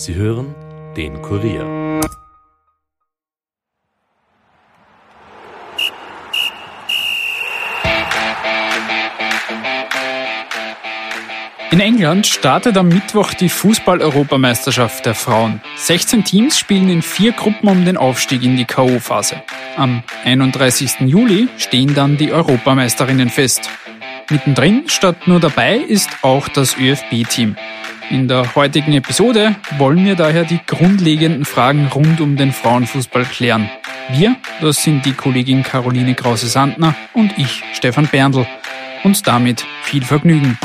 Sie hören den Kurier. In England startet am Mittwoch die Fußball-Europameisterschaft der Frauen. 16 Teams spielen in vier Gruppen um den Aufstieg in die K.O.-Phase. Am 31. Juli stehen dann die Europameisterinnen fest. Mittendrin statt nur dabei ist auch das ÖFB-Team. In der heutigen Episode wollen wir daher die grundlegenden Fragen rund um den Frauenfußball klären. Wir, das sind die Kollegin Caroline Krause-Sandner und ich, Stefan Berndl. Und damit viel Vergnügen.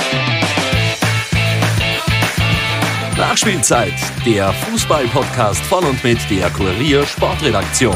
Nachspielzeit, der Fußball-Podcast von und mit der Kurier Sportredaktion.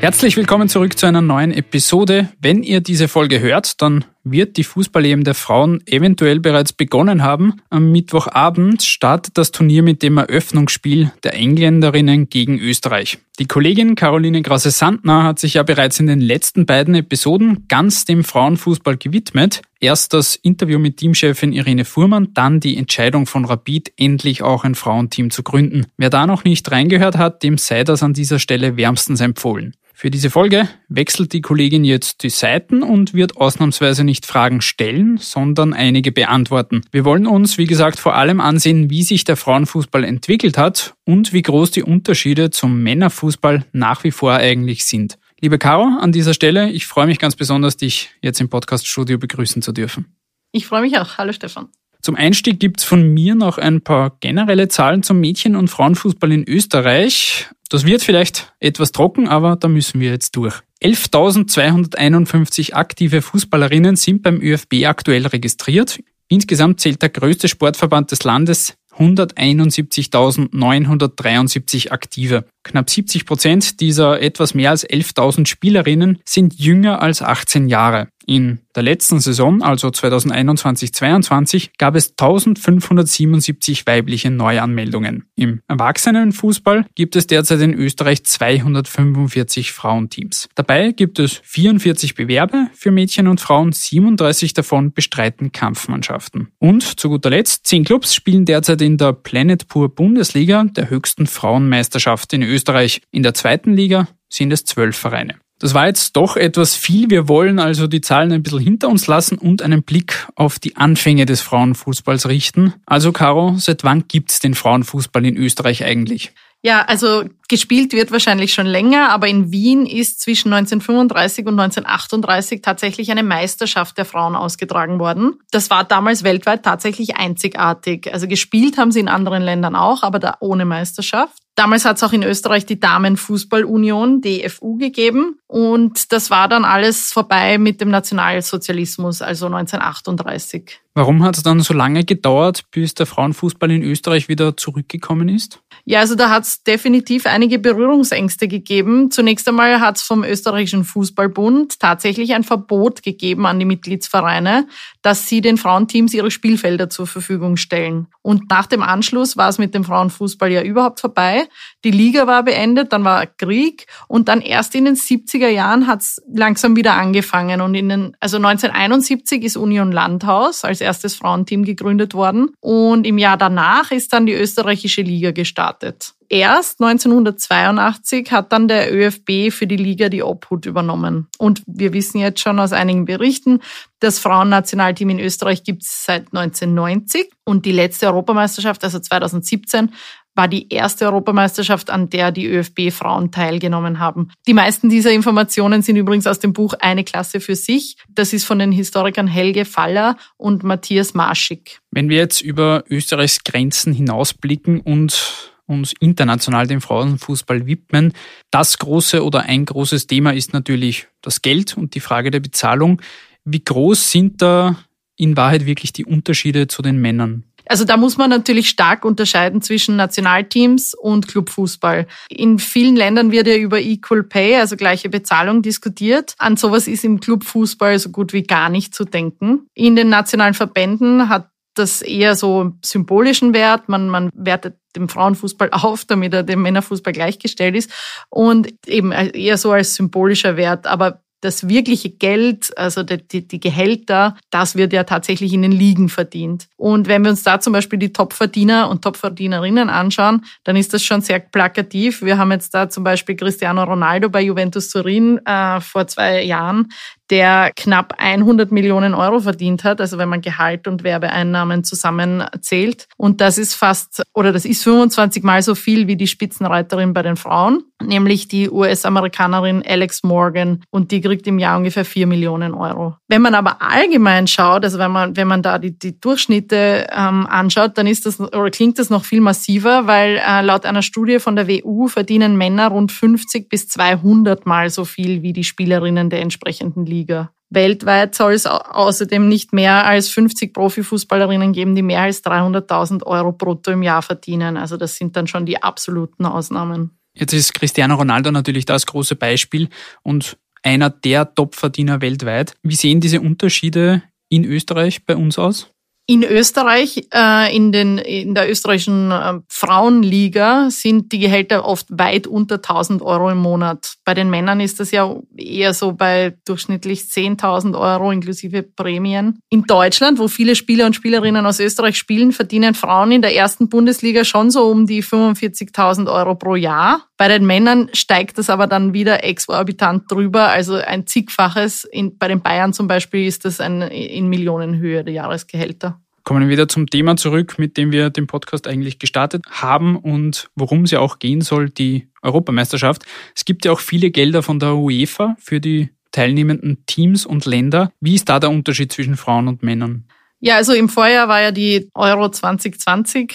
Herzlich willkommen zurück zu einer neuen Episode. Wenn ihr diese Folge hört, dann wird die Fußball-EM der Frauen eventuell bereits begonnen haben. Am Mittwochabend startet das Turnier mit dem Eröffnungsspiel der Engländerinnen gegen Österreich. Die Kollegin Caroline Grase-Sandner hat sich ja bereits in den letzten beiden Episoden ganz dem Frauenfußball gewidmet. Erst das Interview mit Teamchefin Irene Fuhrmann, dann die Entscheidung von Rapid, endlich auch ein Frauenteam zu gründen. Wer da noch nicht reingehört hat, dem sei das an dieser Stelle wärmstens empfohlen. Für diese Folge wechselt die Kollegin jetzt die Seiten und wird ausnahmsweise nicht Fragen stellen, sondern einige beantworten. Wir wollen uns, wie gesagt, vor allem ansehen, wie sich der Frauenfußball entwickelt hat und wie groß die Unterschiede zum Männerfußball nach wie vor eigentlich sind. Liebe Caro, an dieser Stelle, ich freue mich ganz besonders, dich jetzt im Podcaststudio begrüßen zu dürfen. Ich freue mich auch. Hallo Stefan. Zum Einstieg gibt's von mir noch ein paar generelle Zahlen zum Mädchen- und Frauenfußball in Österreich. Das wird vielleicht etwas trocken, aber da müssen wir jetzt durch. 11.251 aktive Fußballerinnen sind beim ÖFB aktuell registriert. Insgesamt zählt der größte Sportverband des Landes 171.973 Aktive. Knapp 70 Prozent dieser etwas mehr als 11.000 Spielerinnen sind jünger als 18 Jahre. In der letzten Saison, also 2021-22, gab es 1577 weibliche Neuanmeldungen. Im Erwachsenenfußball gibt es derzeit in Österreich 245 Frauenteams. Dabei gibt es 44 Bewerbe für Mädchen und Frauen, 37 davon bestreiten Kampfmannschaften. Und zu guter Letzt, 10 Clubs spielen derzeit in der Planet Pur Bundesliga, der höchsten Frauenmeisterschaft in Österreich. In der zweiten Liga sind es zwölf Vereine. Das war jetzt doch etwas viel. Wir wollen also die Zahlen ein bisschen hinter uns lassen und einen Blick auf die Anfänge des Frauenfußballs richten. Also Caro, seit wann gibt's den Frauenfußball in Österreich eigentlich? Ja, also gespielt wird wahrscheinlich schon länger, aber in Wien ist zwischen 1935 und 1938 tatsächlich eine Meisterschaft der Frauen ausgetragen worden. Das war damals weltweit tatsächlich einzigartig. Also gespielt haben sie in anderen Ländern auch, aber da ohne Meisterschaft. Damals hat es auch in Österreich die Damenfußballunion, DFU, gegeben. Und das war dann alles vorbei mit dem Nationalsozialismus, also 1938. Warum hat es dann so lange gedauert, bis der Frauenfußball in Österreich wieder zurückgekommen ist? Ja, also da hat es definitiv einige Berührungsängste gegeben. Zunächst einmal hat es vom österreichischen Fußballbund tatsächlich ein Verbot gegeben an die Mitgliedsvereine, dass sie den Frauenteams ihre Spielfelder zur Verfügung stellen. Und nach dem Anschluss war es mit dem Frauenfußball ja überhaupt vorbei. Die Liga war beendet, dann war Krieg und dann erst in den 70er Jahren hat es langsam wieder angefangen. Und in den, also 1971 ist Union Landhaus als erstes Frauenteam gegründet worden. Und im Jahr danach ist dann die österreichische Liga gestartet. Erst 1982 hat dann der ÖFB für die Liga die Obhut übernommen. Und wir wissen jetzt schon aus einigen Berichten, das Frauennationalteam in Österreich gibt es seit 1990 und die letzte Europameisterschaft, also 2017, war die erste Europameisterschaft, an der die ÖFB-Frauen teilgenommen haben. Die meisten dieser Informationen sind übrigens aus dem Buch Eine Klasse für sich. Das ist von den Historikern Helge Faller und Matthias Marschig. Wenn wir jetzt über Österreichs Grenzen hinausblicken und uns international dem Frauenfußball widmen. Das große oder ein großes Thema ist natürlich das Geld und die Frage der Bezahlung. Wie groß sind da in Wahrheit wirklich die Unterschiede zu den Männern? Also da muss man natürlich stark unterscheiden zwischen Nationalteams und Clubfußball. In vielen Ländern wird ja über Equal Pay, also gleiche Bezahlung, diskutiert. An sowas ist im Clubfußball so gut wie gar nicht zu denken. In den nationalen Verbänden hat das eher so symbolischen Wert. Man, man wertet dem Frauenfußball auf, damit er dem Männerfußball gleichgestellt ist und eben eher so als symbolischer Wert. Aber das wirkliche Geld, also die, die, die, Gehälter, das wird ja tatsächlich in den Ligen verdient. Und wenn wir uns da zum Beispiel die Topverdiener und Topverdienerinnen anschauen, dann ist das schon sehr plakativ. Wir haben jetzt da zum Beispiel Cristiano Ronaldo bei Juventus Turin äh, vor zwei Jahren, der knapp 100 Millionen Euro verdient hat, also wenn man Gehalt und Werbeeinnahmen zusammenzählt. Und das ist fast, oder das ist 25 mal so viel wie die Spitzenreiterin bei den Frauen, nämlich die US-Amerikanerin Alex Morgan. Und die kriegt im Jahr ungefähr 4 Millionen Euro. Wenn man aber allgemein schaut, also wenn man, wenn man da die, die Durchschnitte ähm, anschaut, dann ist das, oder klingt das noch viel massiver, weil äh, laut einer Studie von der WU verdienen Männer rund 50 bis 200 mal so viel wie die Spielerinnen der entsprechenden Liga. Weltweit soll es außerdem nicht mehr als 50 Profifußballerinnen geben, die mehr als 300.000 Euro brutto im Jahr verdienen. Also das sind dann schon die absoluten Ausnahmen. Jetzt ist Cristiano Ronaldo natürlich das große Beispiel und einer der Topverdiener weltweit. Wie sehen diese Unterschiede in Österreich bei uns aus? In Österreich, äh, in, den, in der österreichischen äh, Frauenliga sind die Gehälter oft weit unter 1000 Euro im Monat. Bei den Männern ist das ja eher so bei durchschnittlich 10.000 Euro inklusive Prämien. In Deutschland, wo viele Spieler und Spielerinnen aus Österreich spielen, verdienen Frauen in der ersten Bundesliga schon so um die 45.000 Euro pro Jahr. Bei den Männern steigt das aber dann wieder exorbitant drüber. Also ein zigfaches. In, bei den Bayern zum Beispiel ist das ein, in Millionenhöhe der Jahresgehälter. Kommen wir wieder zum Thema zurück, mit dem wir den Podcast eigentlich gestartet haben und worum es ja auch gehen soll, die Europameisterschaft. Es gibt ja auch viele Gelder von der UEFA für die teilnehmenden Teams und Länder. Wie ist da der Unterschied zwischen Frauen und Männern? Ja, also im Vorjahr war ja die Euro 2020,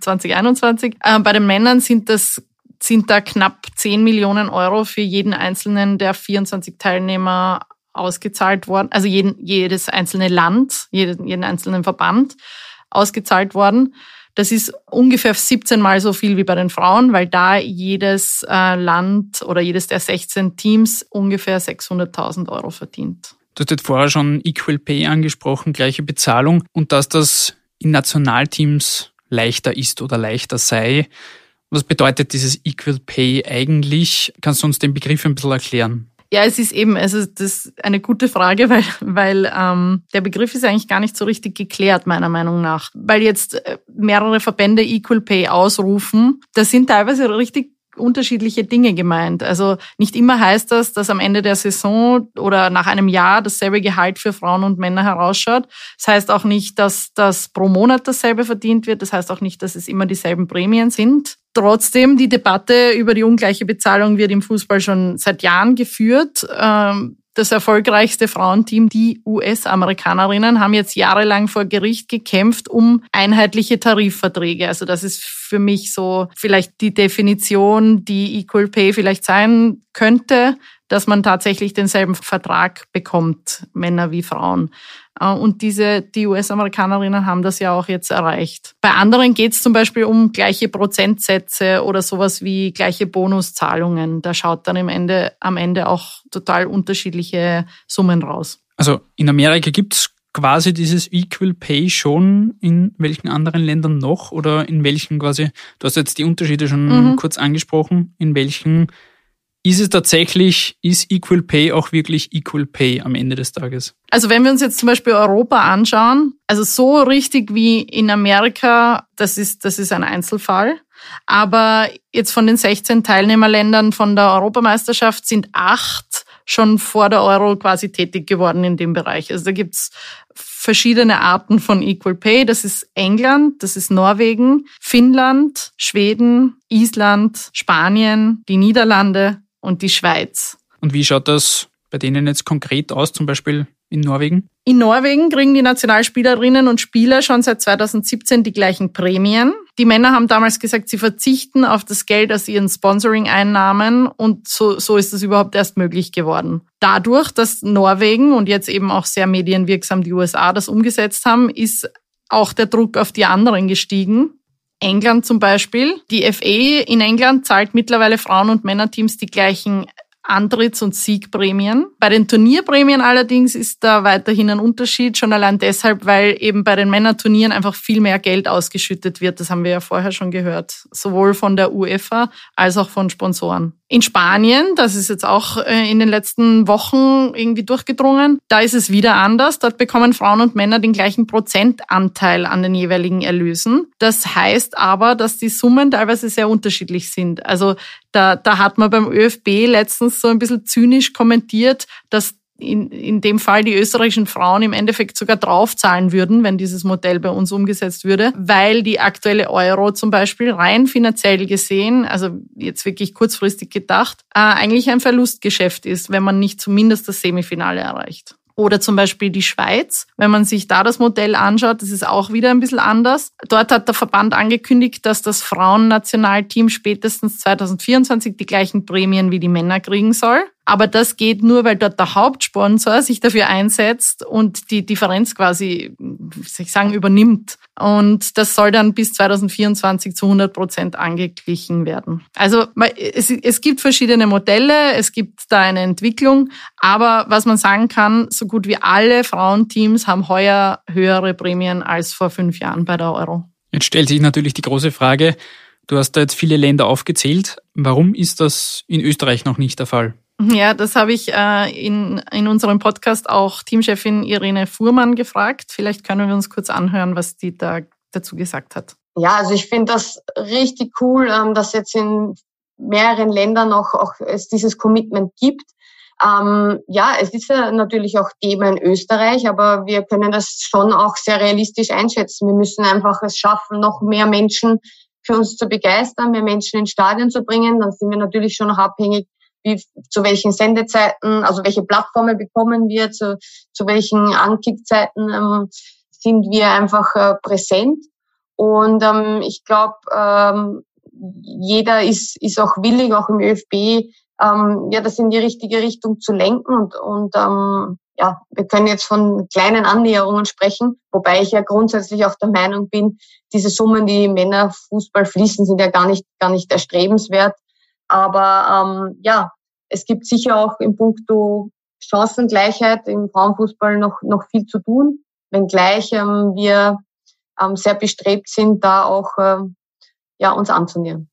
2021. Äh, bei den Männern sind das sind da knapp 10 Millionen Euro für jeden einzelnen der 24 Teilnehmer ausgezahlt worden, also jeden, jedes einzelne Land, jeden, jeden einzelnen Verband ausgezahlt worden. Das ist ungefähr 17 Mal so viel wie bei den Frauen, weil da jedes äh, Land oder jedes der 16 Teams ungefähr 600.000 Euro verdient. Du hast jetzt vorher schon Equal Pay angesprochen, gleiche Bezahlung und dass das in Nationalteams leichter ist oder leichter sei. Was bedeutet dieses Equal Pay eigentlich? Kannst du uns den Begriff ein bisschen erklären? Ja, es ist eben, also das ist eine gute Frage, weil, weil ähm, der Begriff ist eigentlich gar nicht so richtig geklärt, meiner Meinung nach. Weil jetzt äh, mehrere Verbände Equal Pay ausrufen, da sind teilweise richtig unterschiedliche Dinge gemeint. Also nicht immer heißt das, dass am Ende der Saison oder nach einem Jahr dasselbe Gehalt für Frauen und Männer herausschaut. Das heißt auch nicht, dass das pro Monat dasselbe verdient wird. Das heißt auch nicht, dass es immer dieselben Prämien sind. Trotzdem, die Debatte über die ungleiche Bezahlung wird im Fußball schon seit Jahren geführt. Ähm, das erfolgreichste Frauenteam, die US-Amerikanerinnen, haben jetzt jahrelang vor Gericht gekämpft um einheitliche Tarifverträge. Also das ist für mich so vielleicht die Definition, die Equal Pay vielleicht sein könnte, dass man tatsächlich denselben Vertrag bekommt, Männer wie Frauen. Äh, und diese, die US-Amerikanerinnen haben das ja auch jetzt erreicht. Bei anderen geht es zum Beispiel um gleiche Prozentsätze oder sowas wie gleiche Bonuszahlungen. Da schaut dann im Ende, am Ende auch total unterschiedliche Summen raus. Also in Amerika gibt es quasi dieses Equal Pay schon in welchen anderen Ländern noch oder in welchen quasi, du hast jetzt die Unterschiede schon mhm. kurz angesprochen, in welchen ist es tatsächlich, ist Equal Pay auch wirklich Equal Pay am Ende des Tages? Also wenn wir uns jetzt zum Beispiel Europa anschauen, also so richtig wie in Amerika, das ist, das ist ein Einzelfall. Aber jetzt von den 16 Teilnehmerländern von der Europameisterschaft sind acht schon vor der Euro quasi tätig geworden in dem Bereich. Also da gibt's verschiedene Arten von Equal Pay. Das ist England, das ist Norwegen, Finnland, Schweden, Island, Spanien, die Niederlande und die Schweiz. Und wie schaut das bei denen jetzt konkret aus, zum Beispiel in Norwegen? In Norwegen kriegen die Nationalspielerinnen und Spieler schon seit 2017 die gleichen Prämien. Die Männer haben damals gesagt, sie verzichten auf das Geld aus ihren Sponsoring-Einnahmen und so, so ist das überhaupt erst möglich geworden. Dadurch, dass Norwegen und jetzt eben auch sehr medienwirksam die USA das umgesetzt haben, ist auch der Druck auf die anderen gestiegen. England zum Beispiel. Die FA in England zahlt mittlerweile Frauen- und Männerteams die gleichen Antritts- und Siegprämien. Bei den Turnierprämien allerdings ist da weiterhin ein Unterschied, schon allein deshalb, weil eben bei den Männerturnieren einfach viel mehr Geld ausgeschüttet wird. Das haben wir ja vorher schon gehört, sowohl von der UEFA als auch von Sponsoren. In Spanien, das ist jetzt auch äh, in den letzten Wochen irgendwie durchgedrungen, da ist es wieder anders. Dort bekommen Frauen und Männer den gleichen Prozentanteil an den jeweiligen Erlösen. Das heißt aber, dass die Summen teilweise sehr unterschiedlich sind. Also da, da hat man beim ÖFB letztens so ein bisschen zynisch kommentiert, dass in, in dem Fall die österreichischen Frauen im Endeffekt sogar draufzahlen würden, wenn dieses Modell bei uns umgesetzt würde, weil die aktuelle Euro zum Beispiel rein finanziell gesehen, also jetzt wirklich kurzfristig gedacht, äh, eigentlich ein Verlustgeschäft ist, wenn man nicht zumindest das Semifinale erreicht. Oder zum Beispiel die Schweiz. Wenn man sich da das Modell anschaut, das ist auch wieder ein bisschen anders. Dort hat der Verband angekündigt, dass das Frauennationalteam spätestens 2024 die gleichen Prämien wie die Männer kriegen soll. Aber das geht nur, weil dort der Hauptsponsor sich dafür einsetzt und die Differenz quasi, wie ich sagen, übernimmt. Und das soll dann bis 2024 zu 100 Prozent angeglichen werden. Also es, es gibt verschiedene Modelle, es gibt da eine Entwicklung. Aber was man sagen kann, so gut wie alle Frauenteams haben heuer höhere Prämien als vor fünf Jahren bei der Euro. Jetzt stellt sich natürlich die große Frage, du hast da jetzt viele Länder aufgezählt. Warum ist das in Österreich noch nicht der Fall? Ja, das habe ich äh, in, in unserem Podcast auch Teamchefin Irene Fuhrmann gefragt. Vielleicht können wir uns kurz anhören, was die da dazu gesagt hat. Ja, also ich finde das richtig cool, ähm, dass jetzt in mehreren Ländern auch, auch es dieses Commitment gibt. Ähm, ja, es ist ja natürlich auch Thema in Österreich, aber wir können das schon auch sehr realistisch einschätzen. Wir müssen einfach es schaffen, noch mehr Menschen für uns zu begeistern, mehr Menschen ins Stadion zu bringen. Dann sind wir natürlich schon noch abhängig wie, zu welchen Sendezeiten, also welche Plattformen bekommen wir, zu, zu welchen Ankickzeiten ähm, sind wir einfach äh, präsent. Und ähm, ich glaube, ähm, jeder ist, ist auch willig, auch im ÖFB, ähm, ja, das in die richtige Richtung zu lenken. Und, und ähm, ja, wir können jetzt von kleinen Annäherungen sprechen, wobei ich ja grundsätzlich auch der Meinung bin, diese Summen, die Männerfußball fließen, sind ja gar nicht, gar nicht erstrebenswert. Aber ähm, ja, es gibt sicher auch in puncto Chancengleichheit im Frauenfußball noch, noch viel zu tun, wenngleich ähm, wir ähm, sehr bestrebt sind, da auch ähm, ja, uns anzunähern.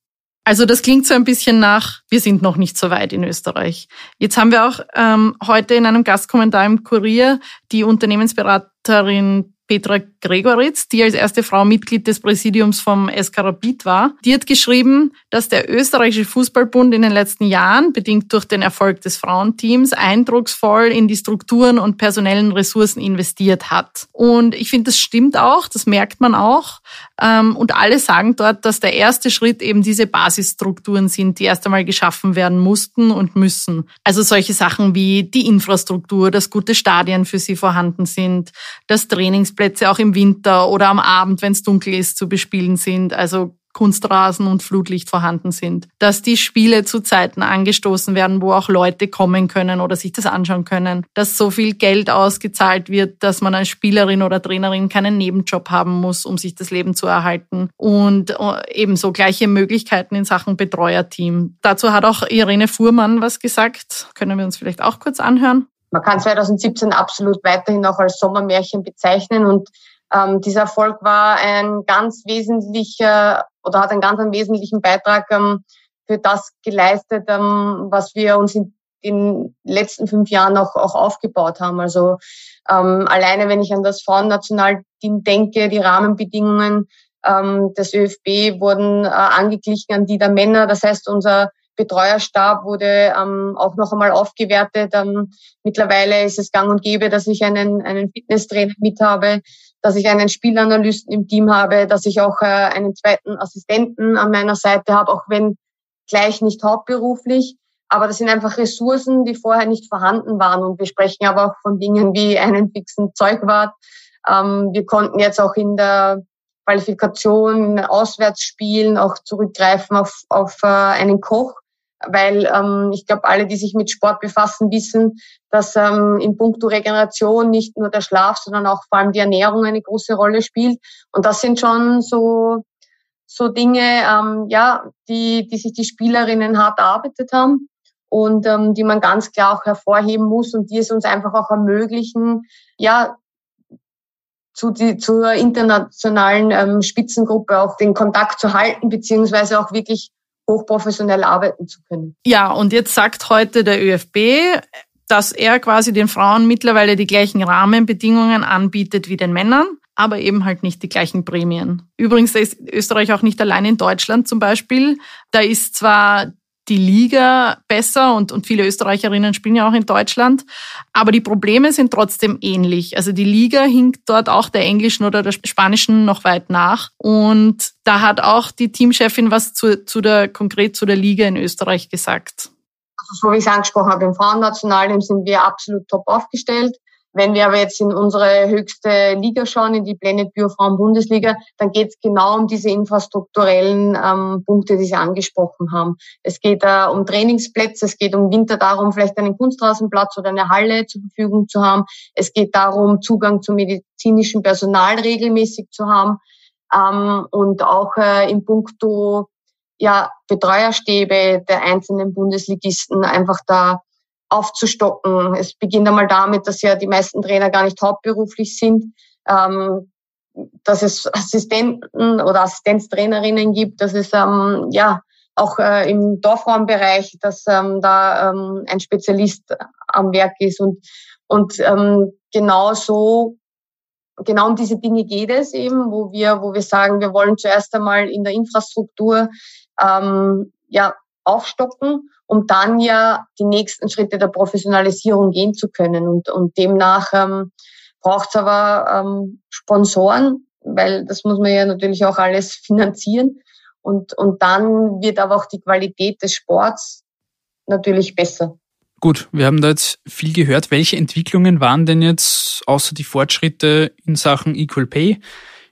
Also das klingt so ein bisschen nach, wir sind noch nicht so weit in Österreich. Jetzt haben wir auch ähm, heute in einem Gastkommentar im Kurier die Unternehmensberaterin Petra Gregoritz, die als erste Frau Mitglied des Präsidiums vom SK Rapid war. Die hat geschrieben, dass der österreichische Fußballbund in den letzten Jahren, bedingt durch den Erfolg des Frauenteams, eindrucksvoll in die Strukturen und personellen Ressourcen investiert hat. Und ich finde, das stimmt auch, das merkt man auch. Ähm, und alle sagen dort, dass der erste Schritt eben diese Basisstrukturen sind, die erst einmal geschaffen werden mussten und müssen. Also solche Sachen wie die Infrastruktur, dass gute Stadien für sie vorhanden sind, dass Trainingsplätze auch im Winter oder am Abend, wenn es dunkel ist, zu bespielen sind. Also Kunstrasen und Flutlicht vorhanden sind, dass die Spiele zu Zeiten angestoßen werden, wo auch Leute kommen können oder sich das anschauen können, dass so viel Geld ausgezahlt wird, dass man als Spielerin oder Trainerin keinen Nebenjob haben muss, um sich das Leben zu erhalten und äh, ebenso gleiche Möglichkeiten in Sachen Betreuerteam. Dazu hat auch Irene Fuhrmann was gesagt. Können wir uns vielleicht auch kurz anhören? Man kann 2017 absolut weiterhin auch als Sommermärchen bezeichnen und ähm, dieser Erfolg war ein ganz wesentlicher oder hat einen ganz einen wesentlichen Beitrag ähm, für das geleistet, ähm, was wir uns in den letzten fünf Jahren auch, auch aufgebaut haben. Also ähm, alleine, wenn ich an das Frauennationalteam denke, die Rahmenbedingungen ähm, des ÖFB wurden äh, angeglichen an die der Männer. Das heißt, unser Betreuerstab wurde ähm, auch noch einmal aufgewertet. Ähm, mittlerweile ist es gang und gäbe, dass ich einen, einen Fitnesstrainer mit habe, dass ich einen Spielanalysten im Team habe, dass ich auch äh, einen zweiten Assistenten an meiner Seite habe, auch wenn gleich nicht hauptberuflich. Aber das sind einfach Ressourcen, die vorher nicht vorhanden waren. Und wir sprechen aber auch von Dingen wie einen fixen Zeugwart. Ähm, wir konnten jetzt auch in der Qualifikation, Auswärtsspielen auch zurückgreifen auf, auf äh, einen Koch, weil ähm, ich glaube, alle, die sich mit Sport befassen, wissen, dass ähm, in puncto Regeneration nicht nur der Schlaf, sondern auch vor allem die Ernährung eine große Rolle spielt. Und das sind schon so so Dinge, ähm, ja, die, die sich die Spielerinnen hart erarbeitet haben und ähm, die man ganz klar auch hervorheben muss und die es uns einfach auch ermöglichen, ja, zu die, zur internationalen ähm, Spitzengruppe auch den Kontakt zu halten, beziehungsweise auch wirklich hochprofessionell arbeiten zu können. Ja, und jetzt sagt heute der ÖFB, dass er quasi den Frauen mittlerweile die gleichen Rahmenbedingungen anbietet wie den Männern, aber eben halt nicht die gleichen Prämien. Übrigens ist Österreich auch nicht allein in Deutschland zum Beispiel. Da ist zwar die Liga besser und, und viele Österreicherinnen spielen ja auch in Deutschland. Aber die Probleme sind trotzdem ähnlich. Also die Liga hinkt dort auch der englischen oder der spanischen noch weit nach. Und da hat auch die Teamchefin was zu, zu der, konkret zu der Liga in Österreich gesagt. Also so wie ich es angesprochen habe, im Frauennationalteam sind wir absolut top aufgestellt. Wenn wir aber jetzt in unsere höchste Liga schauen, in die Planet Bio Frauen Bundesliga, dann geht es genau um diese infrastrukturellen ähm, Punkte, die Sie angesprochen haben. Es geht äh, um Trainingsplätze, es geht um Winter darum, vielleicht einen Kunstrasenplatz oder eine Halle zur Verfügung zu haben. Es geht darum, Zugang zum medizinischen Personal regelmäßig zu haben. Ähm, und auch äh, in puncto ja, Betreuerstäbe der einzelnen Bundesligisten einfach da aufzustocken. Es beginnt einmal damit, dass ja die meisten Trainer gar nicht hauptberuflich sind, ähm, dass es Assistenten oder Assistenztrainerinnen gibt, dass es ähm, ja auch äh, im Dorfraumbereich, dass ähm, da ähm, ein Spezialist am Werk ist und und ähm, genau so genau um diese Dinge geht es eben, wo wir wo wir sagen, wir wollen zuerst einmal in der Infrastruktur ähm, ja, aufstocken, um dann ja die nächsten Schritte der Professionalisierung gehen zu können. Und, und demnach ähm, braucht es aber ähm, Sponsoren, weil das muss man ja natürlich auch alles finanzieren. Und, und dann wird aber auch die Qualität des Sports natürlich besser. Gut, wir haben da jetzt viel gehört. Welche Entwicklungen waren denn jetzt außer die Fortschritte in Sachen Equal Pay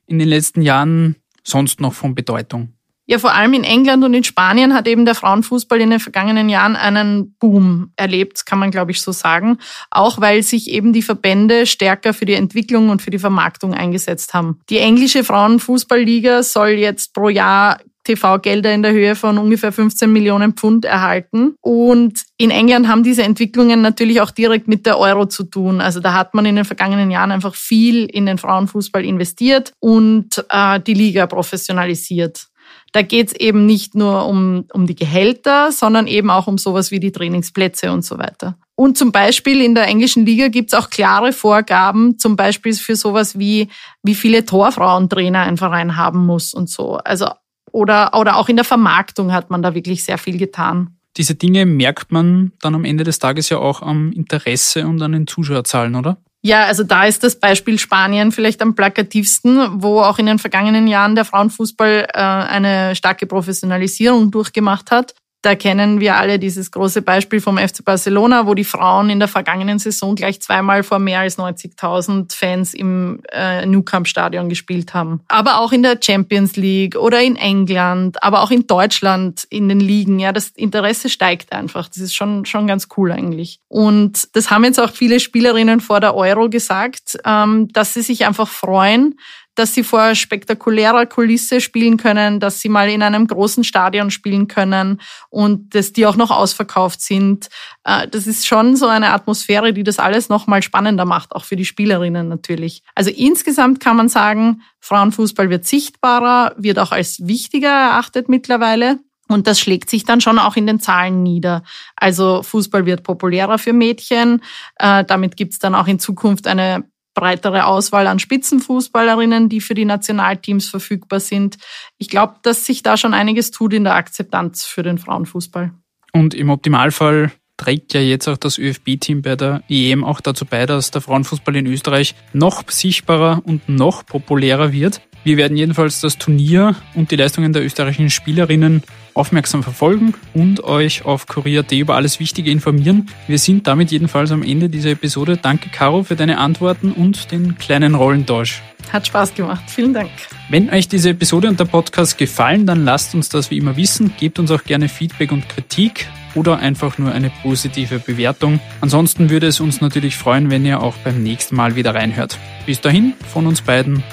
in den letzten Jahren sonst noch von Bedeutung? Ja, vor allem in England und in Spanien hat eben der Frauenfußball in den vergangenen Jahren einen Boom erlebt, kann man glaube ich so sagen. Auch weil sich eben die Verbände stärker für die Entwicklung und für die Vermarktung eingesetzt haben. Die englische Frauenfußballliga soll jetzt pro Jahr TV-Gelder in der Höhe von ungefähr 15 Millionen Pfund erhalten. Und in England haben diese Entwicklungen natürlich auch direkt mit der Euro zu tun. Also da hat man in den vergangenen Jahren einfach viel in den Frauenfußball investiert und äh, die Liga professionalisiert. Da geht es eben nicht nur um, um die Gehälter, sondern eben auch um sowas wie die Trainingsplätze und so weiter. Und zum Beispiel in der englischen Liga gibt es auch klare Vorgaben, zum Beispiel für sowas wie, wie viele Torfrauentrainer ein Verein haben muss und so. Also, oder, oder auch in der Vermarktung hat man da wirklich sehr viel getan. Diese Dinge merkt man dann am Ende des Tages ja auch am Interesse und an den Zuschauerzahlen, oder? Ja, also da ist das Beispiel Spanien vielleicht am plakativsten, wo auch in den vergangenen Jahren der Frauenfußball äh, eine starke Professionalisierung durchgemacht hat. Da kennen wir alle dieses große Beispiel vom FC Barcelona, wo die Frauen in der vergangenen Saison gleich zweimal vor mehr als 90.000 Fans im äh, New Camp Stadion gespielt haben. Aber auch in der Champions League oder in England, aber auch in Deutschland in den Ligen. Ja, das Interesse steigt einfach. Das ist schon, schon ganz cool eigentlich. Und das haben jetzt auch viele Spielerinnen vor der Euro gesagt, ähm, dass sie sich einfach freuen, dass sie vor spektakulärer Kulisse spielen können, dass sie mal in einem großen Stadion spielen können und dass die auch noch ausverkauft sind. Äh, das ist schon so eine Atmosphäre, die das alles noch mal spannender macht, auch für die Spielerinnen natürlich. Also insgesamt kann man sagen, Frauenfußball wird sichtbarer, wird auch als wichtiger erachtet mittlerweile. Und das schlägt sich dann schon auch in den Zahlen nieder. Also Fußball wird populärer für Mädchen. Äh, damit gibt es dann auch in Zukunft eine breitere Auswahl an Spitzenfußballerinnen, die für die Nationalteams verfügbar sind. Ich glaube, dass sich da schon einiges tut in der Akzeptanz für den Frauenfußball. Und im Optimalfall trägt ja jetzt auch das ÖFB-Team bei der EM auch dazu bei, dass der Frauenfußball in Österreich noch sichtbarer und noch populärer wird. Wir werden jedenfalls das Turnier und die Leistungen der österreichischen Spielerinnen aufmerksam verfolgen und euch auf Kurier.at über alles Wichtige informieren. Wir sind damit jedenfalls am Ende dieser Episode. Danke, Caro, für deine Antworten und den kleinen Rollentausch. Hat Spaß gemacht. Vielen Dank. Wenn euch diese Episode und der Podcast gefallen, dann lasst uns das wie immer wissen. Gebt uns auch gerne Feedback und Kritik oder einfach nur eine positive Bewertung. Ansonsten würde es uns natürlich freuen, wenn ihr auch beim nächsten Mal wieder reinhört. Bis dahin, von uns beiden.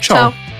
Ciao. Ciao.